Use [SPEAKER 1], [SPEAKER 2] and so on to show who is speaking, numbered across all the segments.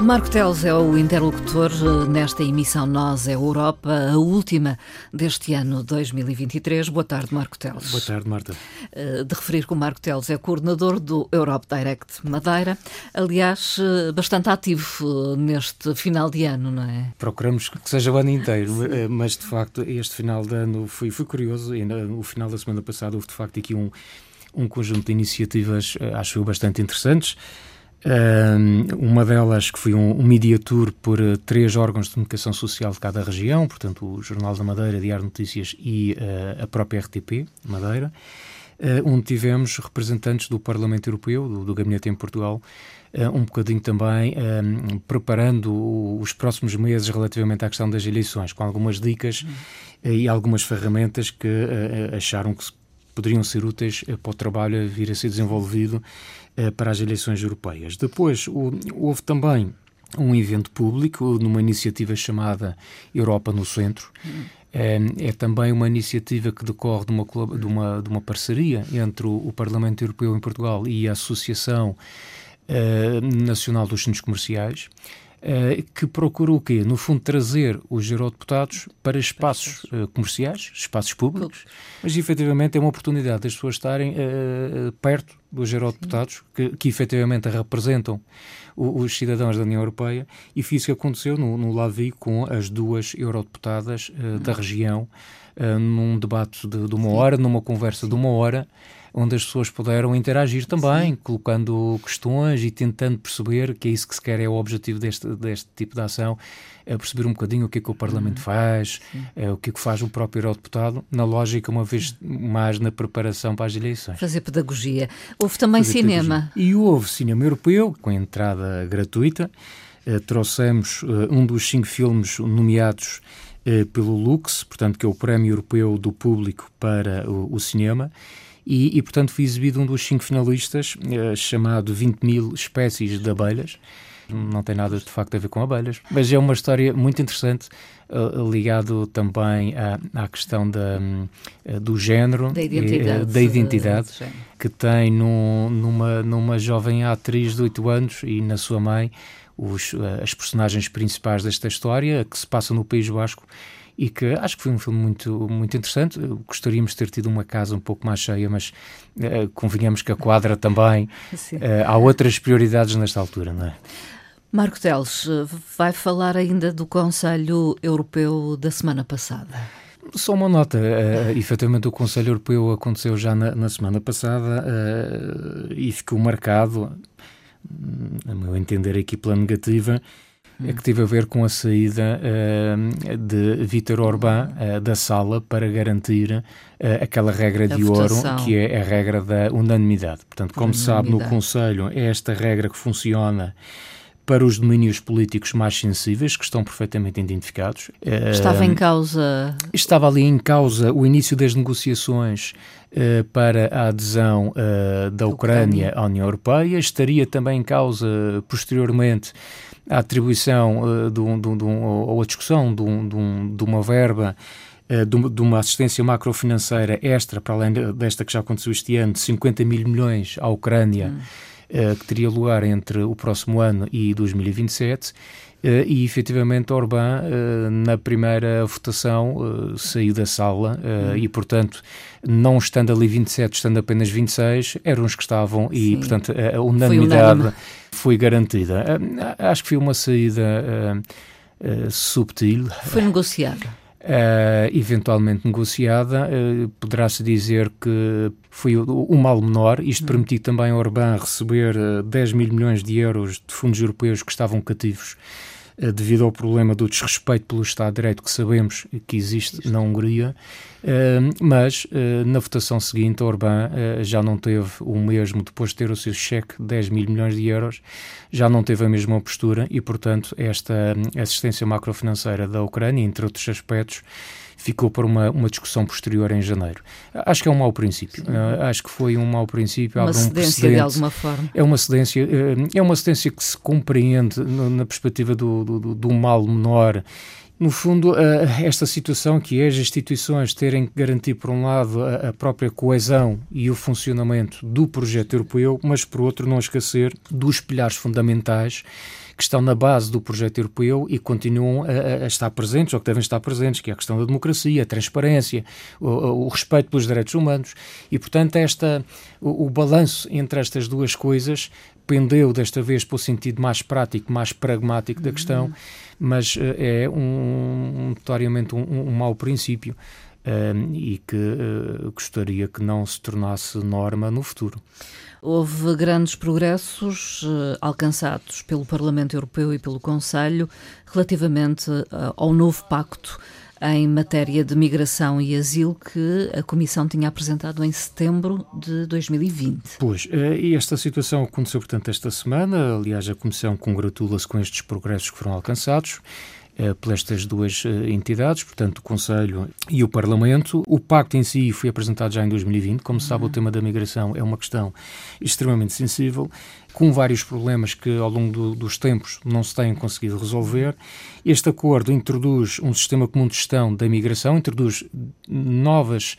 [SPEAKER 1] Marco Teles é o interlocutor eh, nesta emissão Nós é Europa, a última deste ano 2023. Boa tarde, Marco Teles.
[SPEAKER 2] Boa tarde, Marta.
[SPEAKER 1] Eh, de referir que o Marco Teles é coordenador do Europe Direct Madeira, aliás, eh, bastante ativo neste final de ano, não é?
[SPEAKER 2] Procuramos que seja o ano inteiro, mas de facto este final de ano foi, foi curioso e no final da semana passada houve de facto aqui um, um conjunto de iniciativas, acho eu, bastante interessantes uma delas que foi um, um mediator por uh, três órgãos de comunicação social de cada região, portanto o Jornal da Madeira, Diário Notícias e uh, a própria RTP Madeira, uh, onde tivemos representantes do Parlamento Europeu, do, do Gabinete em Portugal, um bocadinho também um, preparando os próximos meses relativamente à questão das eleições, com algumas dicas uhum. e algumas ferramentas que acharam que poderiam ser úteis para o trabalho a vir a ser desenvolvido eh, para as eleições europeias. Depois, houve também um evento público numa iniciativa chamada Europa no Centro. É, é, também uma iniciativa que decorre de uma, de uma, de uma parceria entre o, Parlamento Europeu em Portugal e a Associação eh, Nacional dos Centros Comerciais. Uh, que procura o quê? No fundo, trazer os eurodeputados para espaços uh, comerciais, espaços públicos, mas efetivamente é uma oportunidade das pessoas estarem uh, perto dos eurodeputados, que, que efetivamente representam os cidadãos da União Europeia, e foi isso que aconteceu no, no Lavi com as duas eurodeputadas da região, num debate de, de uma hora, numa conversa de uma hora, onde as pessoas puderam interagir também, Sim. colocando questões e tentando perceber que é isso que se quer, é o objetivo deste, deste tipo de ação, é perceber um bocadinho o que é que o Parlamento uhum. faz, é, o que é que faz o próprio eurodeputado, na lógica, uma vez mais na preparação para as eleições.
[SPEAKER 1] Fazer pedagogia. Houve também Fazer cinema.
[SPEAKER 2] Pedagogia. E houve cinema europeu, com entrada gratuita. Uh, trouxemos uh, um dos cinco filmes nomeados uh, pelo Lux, portanto, que é o Prémio Europeu do Público para o, o cinema e, e, portanto, foi exibido um dos cinco finalistas, eh, chamado 20 mil espécies de abelhas. Não tem nada de facto a ver com abelhas, mas é uma história muito interessante, uh, ligado também à, à questão da, uh, do género,
[SPEAKER 1] da identidade,
[SPEAKER 2] da identidade que tem numa, numa jovem atriz de 8 anos e na sua mãe, os, as personagens principais desta história, que se passa no País Basco e que acho que foi um filme muito, muito interessante. Gostaríamos de ter tido uma casa um pouco mais cheia, mas uh, convenhamos que a quadra também. Uh, há outras prioridades nesta altura, não é?
[SPEAKER 1] Marco Teles vai falar ainda do Conselho Europeu da semana passada.
[SPEAKER 2] Só uma nota, uh, efetivamente o Conselho Europeu aconteceu já na, na semana passada uh, e ficou marcado, a meu entender aqui pela negativa, é que teve a ver com a saída uh, de Vítor Orbán uh, da sala para garantir uh, aquela regra de ouro que é a regra da unanimidade. Portanto, como se sabe no Conselho, é esta regra que funciona para os domínios políticos mais sensíveis, que estão perfeitamente identificados.
[SPEAKER 1] Estava em causa.
[SPEAKER 2] Estava ali em causa o início das negociações uh, para a adesão uh, da Ucrânia à União Europeia. Estaria também em causa, posteriormente, a atribuição uh, de, um, de, um, ou a discussão de, um, de uma verba uh, de, uma assistência macrofinanceira extra, para além desta que já aconteceu este ano, de 50 mil milhões à Ucrânia, hum. Uh, que teria lugar entre o próximo ano e 2027. Uh, e efetivamente Orbán, uh, na primeira votação, saiu da sala hum. e, portanto, não estando ali 27, estando apenas 26, eram os que estavam Sim. e, portanto, a, unanimidade foi garantida. Ah, acho que foi uma saída subtil.
[SPEAKER 1] Foi negociada.
[SPEAKER 2] Uh, eventualmente negociada, uh, poderá-se dizer que foi o, o, mal menor. Isto hum. permitiu também a Orbán receber uh, 10 mil milhões de euros de fundos europeus que estavam cativos eh, devido ao problema do desrespeito pelo Estado de Direito que sabemos que existe na Hungria, eh, mas eh, na votação seguinte, Orbán já não teve o mesmo, depois de ter o seu cheque de 10 mil milhões de euros, já não teve a mesma postura e, portanto, esta assistência macrofinanceira da Ucrânia, entre outros aspectos, ficou para uma, uma discussão posterior em janeiro. Acho que é um mau princípio. Uh, acho que foi um mau princípio.
[SPEAKER 1] Uma cedência de alguma forma.
[SPEAKER 2] É uma cedência, uh, é uma cedência que se compreende no, na perspectiva do, do, do, do mal menor No fundo, esta situação que é as instituições terem que garantir, por um lado, a própria coesão e o funcionamento do projeto europeu, mas, por outro, não esquecer dos pilares fundamentais que estão na base do projeto europeu e continuam a, a, estar presentes, ou que devem estar presentes, que é a questão da democracia, a transparência, o, o respeito pelos direitos humanos. E, portanto, esta, o, o balanço entre estas duas coisas pendeu desta vez para o sentido mais prático, mais pragmático da questão, uhum. mas uh, é um, notoriamente um, um mau princípio. Uh, e que uh, gostaria que não se tornasse norma no futuro.
[SPEAKER 1] Houve grandes progressos uh, alcançados pelo Parlamento Europeu e pelo Conselho relativamente uh, ao novo pacto em matéria de migração e asilo que a Comissão tinha apresentado em setembro de 2020.
[SPEAKER 2] Pois, eh, e esta situação aconteceu, portanto, esta semana. Aliás, a Comissão congratula-se com estes progressos que foram alcançados. Eh, pelas estas duas eh, entidades, portanto, o Conselho e o Parlamento. O pacto em si foi apresentado já em 2020. Como se sabe, o tema da migração é uma questão extremamente sensível, com vários problemas que ao longo do, dos tempos não se têm conseguido resolver. Este acordo introduz um sistema comum de gestão da migração, introduz novas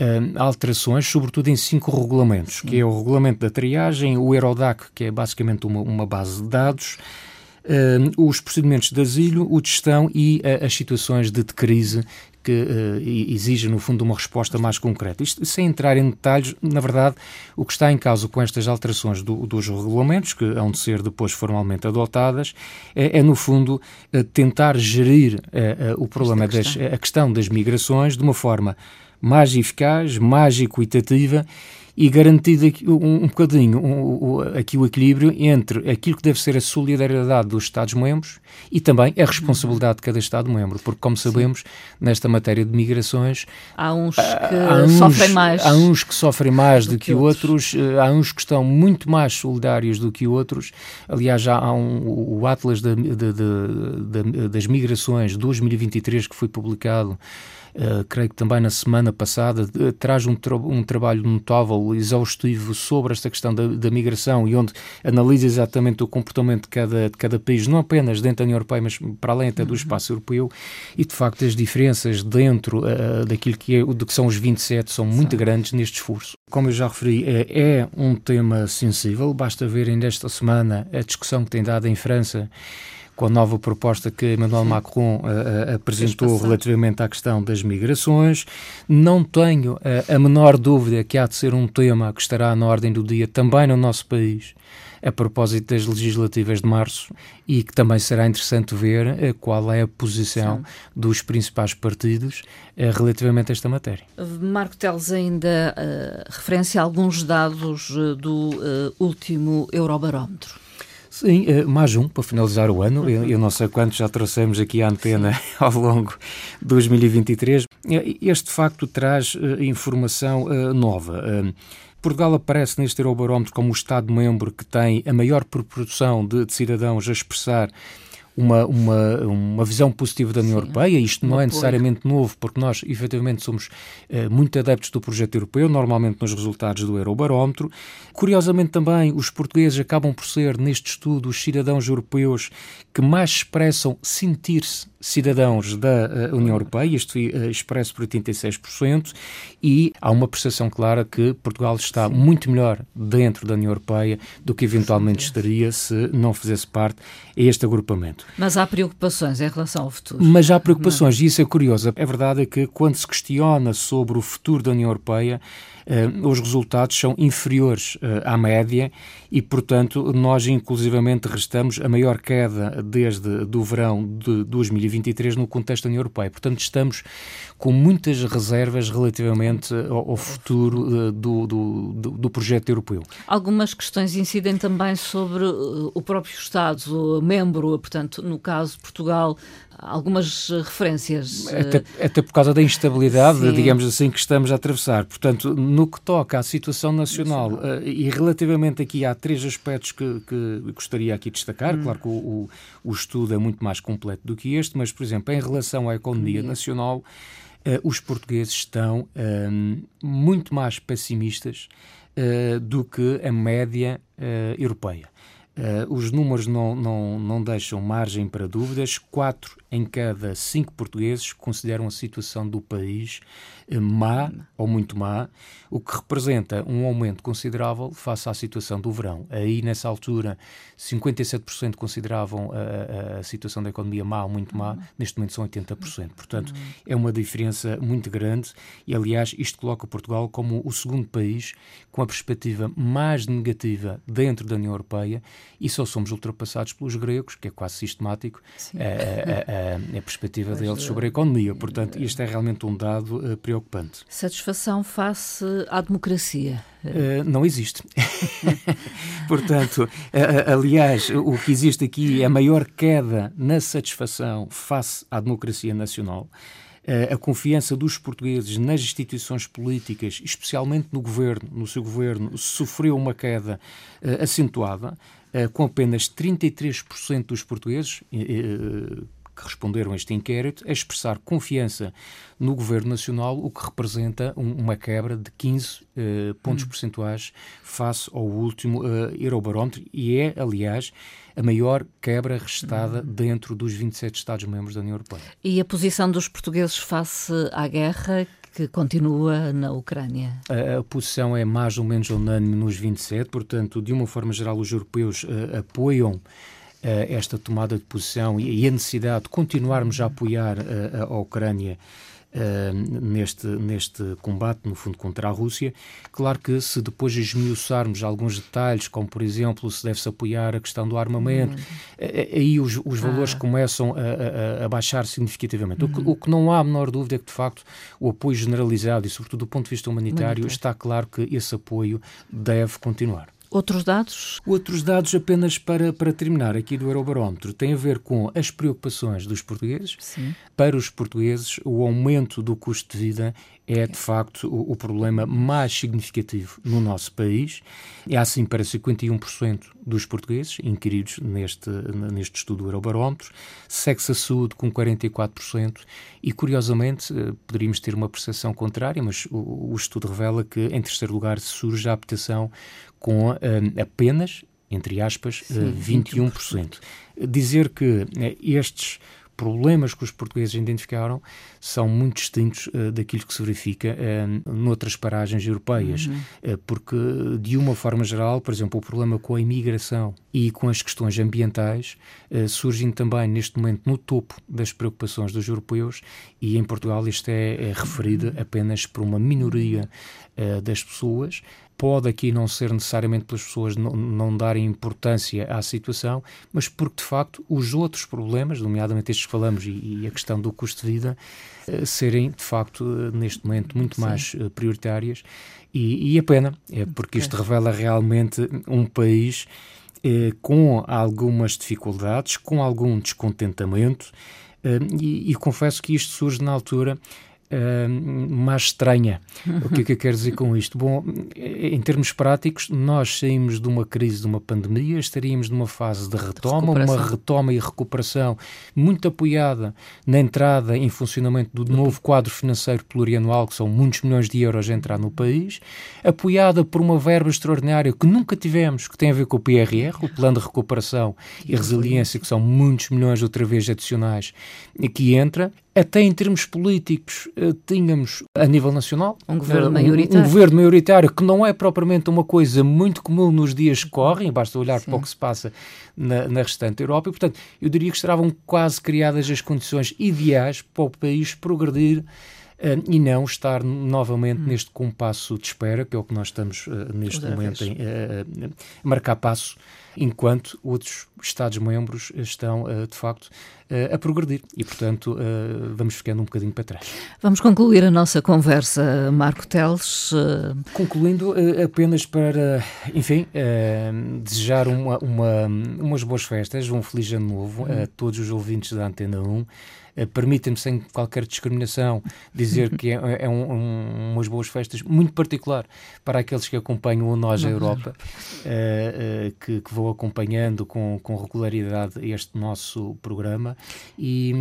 [SPEAKER 2] Uh, alterações, sobretudo em cinco regulamentos, que é o regulamento da triagem, o Eurodac, que é basicamente uma, uma base de dados, os procedimentos de asilo, o de gestão e uh, as situações de, crise que uh, exigem, no fundo, uma resposta mais concreta. Isto, sem entrar em detalhes, na verdade, o que está em causa com estas alterações do, dos regulamentos, que hão de ser depois formalmente adotadas, é, é no fundo, uh, tentar gerir o problema, das, a questão das migrações de uma forma mais eficaz, mais equitativa e garantido um, um bocadinho um, um, aqui o equilíbrio entre aquilo que deve ser a solidariedade dos Estados-membros e também a responsabilidade de cada Estado-membro, porque, como sabemos, nesta matéria de migrações
[SPEAKER 1] há uns que há uns, sofrem mais.
[SPEAKER 2] Há uns que sofrem mais do, do que, que outros. outros, eh, há uns que estão muito mais solidários do que outros. Aliás, já há o Atlas das Migrações 2023 que foi publicado Uh, creio que também na semana passada, uh, traz um, tra um, trabalho notável, exaustivo sobre esta questão da, da, migração e onde analisa exatamente o comportamento de cada, de cada país, não apenas dentro da União Europeia, mas para além até do uhum. espaço europeu, e de facto as diferenças dentro uh, daquilo que, é, do que são os 27 são muito Sim. grandes neste esforço. Como eu já referi, é, é um tema sensível, basta ver ainda esta semana a discussão que tem dado em França com a nova proposta que Emmanuel Sim. Macron uh, apresentou relativamente à questão das migrações. Não tenho uh, a menor dúvida que há de ser um tema que estará na ordem do dia também no nosso país a propósito das legislativas de março e que também será interessante ver uh, qual é a posição Sim. dos principais partidos uh, relativamente a esta matéria.
[SPEAKER 1] Marco Teles ainda uh, referencia alguns dados do último Eurobarómetro.
[SPEAKER 2] Sim, eh, mais um para finalizar o ano. Eu, eu não sei quantos já trouxemos aqui à antena Sim. ao longo de 2023. Este facto traz uh, informação uh, nova. Uh, Portugal aparece neste Eurobarómetro como o Estado-membro que tem a maior proporção de, de cidadãos a expressar uma, uma, uma visão positiva da União Sim, Europeia. Isto não é necessariamente novo, porque nós, efetivamente, somos uh, muito adeptos do projeto europeu, normalmente nos resultados do Eurobarómetro. Curiosamente, também, os portugueses acabam por ser, neste estudo, os cidadãos europeus que mais expressam sentir-se cidadãos da uh, União Europeia, isto foi uh, expresso por 86%, e há uma percepção clara que Portugal está Sim. muito melhor dentro da União Europeia do que eventualmente estaria se não fizesse parte a este agrupamento.
[SPEAKER 1] Mas há preocupações em relação ao futuro.
[SPEAKER 2] Mas há preocupações, não. e isso é curioso. É verdade que quando se questiona sobre o futuro da União Europeia, os resultados são inferiores uh, à média e, portanto, nós inclusivamente restamos a maior queda desde do verão de 2023 no contexto da União Europeia. Portanto, estamos com muitas reservas relativamente ao, ao futuro do, do, do, do, projeto europeu.
[SPEAKER 1] Algumas questões incidem também sobre o próprio Estado membro, portanto, no caso Portugal, algumas referências.
[SPEAKER 2] Até, eh, até por causa da instabilidade, Sim. digamos assim, que estamos a atravessar. Portanto, no que toca à situação nacional. Uh, e relativamente aqui há três aspectos que, que gostaria aqui de destacar. Hum. Claro que o, o, o, estudo é muito mais completo do que este, mas, por exemplo, em relação à economia hum. nacional, uh, os portugueses estão uh, muito mais pessimistas do que a média europeia. Uh, os números não, não, não deixam margem para dúvidas. Quatro em cada cinco portugueses consideram a situação do país uh, má ou muito má, o que representa um aumento considerável face à situação do verão. Aí, nessa altura, 57% consideravam a, a, a, situação da economia má ou muito má, neste momento são 80%. Portanto, é uma diferença muito grande e, aliás, isto coloca Portugal como o segundo país com a perspectiva mais negativa dentro da União Europeia e só somos ultrapassados pelos gregos, que é quase sistemático, a, a, a, a, perspectiva Mas, deles sobre a economia. Portanto, isto é realmente um dado uh, preocupante.
[SPEAKER 1] Satisfação face à democracia?
[SPEAKER 2] Uh, não existe. Portanto, uh, aliás, o que existe aqui é a maior queda na satisfação face à democracia nacional a confiança dos portugueses nas instituições políticas, especialmente no governo, no seu governo, sofreu uma queda uh, acentuada, uh, com apenas 33% dos portugueses que responderam a este inquérito a expressar confiança no Governo Nacional, o que representa um, uma quebra de 15 uh, pontos hum. percentuais face ao último uh, Eurobarómetro e é, aliás, a maior quebra registada hum. dentro dos 27 Estados-membros da União Europeia.
[SPEAKER 1] E a posição dos portugueses face à guerra que continua na Ucrânia?
[SPEAKER 2] A, a, posição é mais ou menos unânime nos 27, portanto, de uma forma geral, os europeus uh, apoiam esta tomada de posição e, a necessidade de continuarmos a apoiar uh, a Ucrânia Uh, neste, neste combate, no fundo, contra a Rússia. Claro que se depois esmiuçarmos alguns detalhes, como por exemplo se deve-se apoiar a questão do armamento, uhum. aí os, os valores ah. começam a, a, a, baixar significativamente. Uhum. O, que, o, que, não há a menor dúvida é que, de facto, o apoio generalizado e, sobretudo, do ponto de vista humanitário, está claro que esse apoio deve continuar.
[SPEAKER 1] Outros dados?
[SPEAKER 2] Outros dados, apenas para, para terminar aqui do Eurobarómetro, têm a ver com as preocupações dos portugueses. Sim. Para os portugueses, o aumento do custo de vida é, de facto, o, o problema mais significativo no nosso país. É assim para 51% dos portugueses inquiridos neste, neste estudo do Eurobarómetro, segue-se a saúde com 44%, e curiosamente eh, poderíamos ter uma percepção contrária, mas o, o estudo revela que em terceiro lugar surge a habitação com uh, apenas, entre aspas, Sim, uh, 21%. 21%. Dizer que estes problemas que os portugueses identificaram são muito distintos uh, daquilo que se verifica uh, noutras paragens europeias, uhum. uh, porque de uma forma geral, por exemplo, o problema com a imigração e com as questões ambientais surgem também neste momento no topo das preocupações dos europeus e em Portugal isto é, é referido uhum. apenas por uma minoria das pessoas. Pode aqui não ser necessariamente pelas pessoas não, não darem importância à situação, mas porque de facto os outros problemas, nomeadamente estes que falamos e, e a questão do custo de vida, eh, serem de facto eh, neste momento muito Sim. mais eh, prioritárias. E, e a pena, é porque isto revela realmente um país com algumas dificuldades, com algum descontentamento, e, e, confesso que isto surge na altura uh, mais estranha. O que é que eu quero dizer com isto? Bom, em termos práticos, nós saímos de uma crise, de uma pandemia, estaríamos numa fase de retoma, de uma retoma e recuperação muito apoiada na entrada em funcionamento do novo quadro financeiro plurianual, que são muitos milhões de euros a entrar no país, apoiada por uma verba extraordinária que nunca tivemos, que tem a ver com o PRR, o Plano de Recuperação e Resiliência, que são muitos milhões outra vez adicionais, que entra, até em termos políticos, eh, tínhamos a nível nacional
[SPEAKER 1] um governo maioritário.
[SPEAKER 2] Um, um, governo maioritário que não é propriamente uma coisa muito comum nos dias que correm, basta olhar Sim. para o que se passa na, na restante Europa, e portanto eu diria que estavam quase criadas as condições ideais para o país progredir uh, e não estar novamente hum. neste compasso de espera, que é o que nós estamos uh, neste momento em, uh, a marcar passo, enquanto outros Estados-membros estão, de facto, a progredir e, portanto, vamos ficando um bocadinho para trás.
[SPEAKER 1] Vamos concluir a nossa conversa, Marco Teles.
[SPEAKER 2] Concluindo apenas para, enfim, desejar uma, uma, umas boas festas, um feliz ano novo a todos os ouvintes da Antena 1. Eh, permitem-me, sem qualquer discriminação, dizer que é, é um, um, umas boas festas, muito particular para aqueles que acompanham o Nós a Europa, uh, uh, que, que, vou acompanhando com, com regularidade este nosso programa e,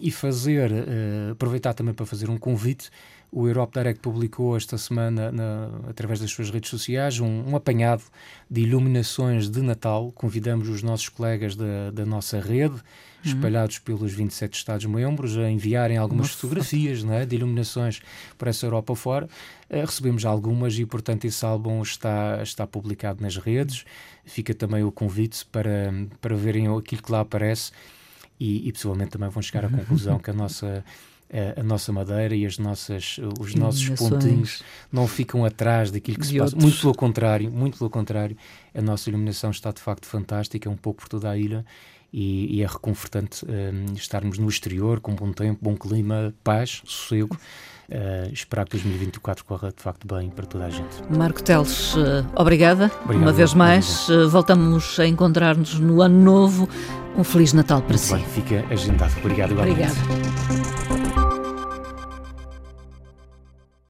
[SPEAKER 2] e fazer, uh, aproveitar também para fazer um convite O Europe Direct publicou esta semana, na, através das suas redes sociais, um, um, apanhado de iluminações de Natal. Convidamos os nossos colegas da, da nossa rede, uhum. espalhados pelos 27 Estados-membros, a enviarem algumas fotografias é, de iluminações para essa Europa fora. Uh, recebemos algumas e, portanto, esse álbum está, está publicado nas redes. Fica também o convite para, para verem aquilo que lá aparece e, e possivelmente também vão chegar à conclusão que a nossa a, nossa madeira e as nossas, os nossos pontinhos não ficam atrás daquilo que se passa. Muito pelo contrário, muito pelo contrário, a nossa iluminação está de facto fantástica, é um pouco por toda a ilha e, e é reconfortante um, estarmos no exterior com bom tempo, bom clima, paz, sossego. Uh, esperar que 2024 corra de facto bem para toda a gente.
[SPEAKER 1] Marco Teles, uh, obrigada Obrigado, uma vez mais. Uh, voltamos a encontrar-nos no ano novo. Um Feliz Natal para
[SPEAKER 2] Muito
[SPEAKER 1] si.
[SPEAKER 2] Bem, fica agendado. Obrigado.
[SPEAKER 1] Obrigado.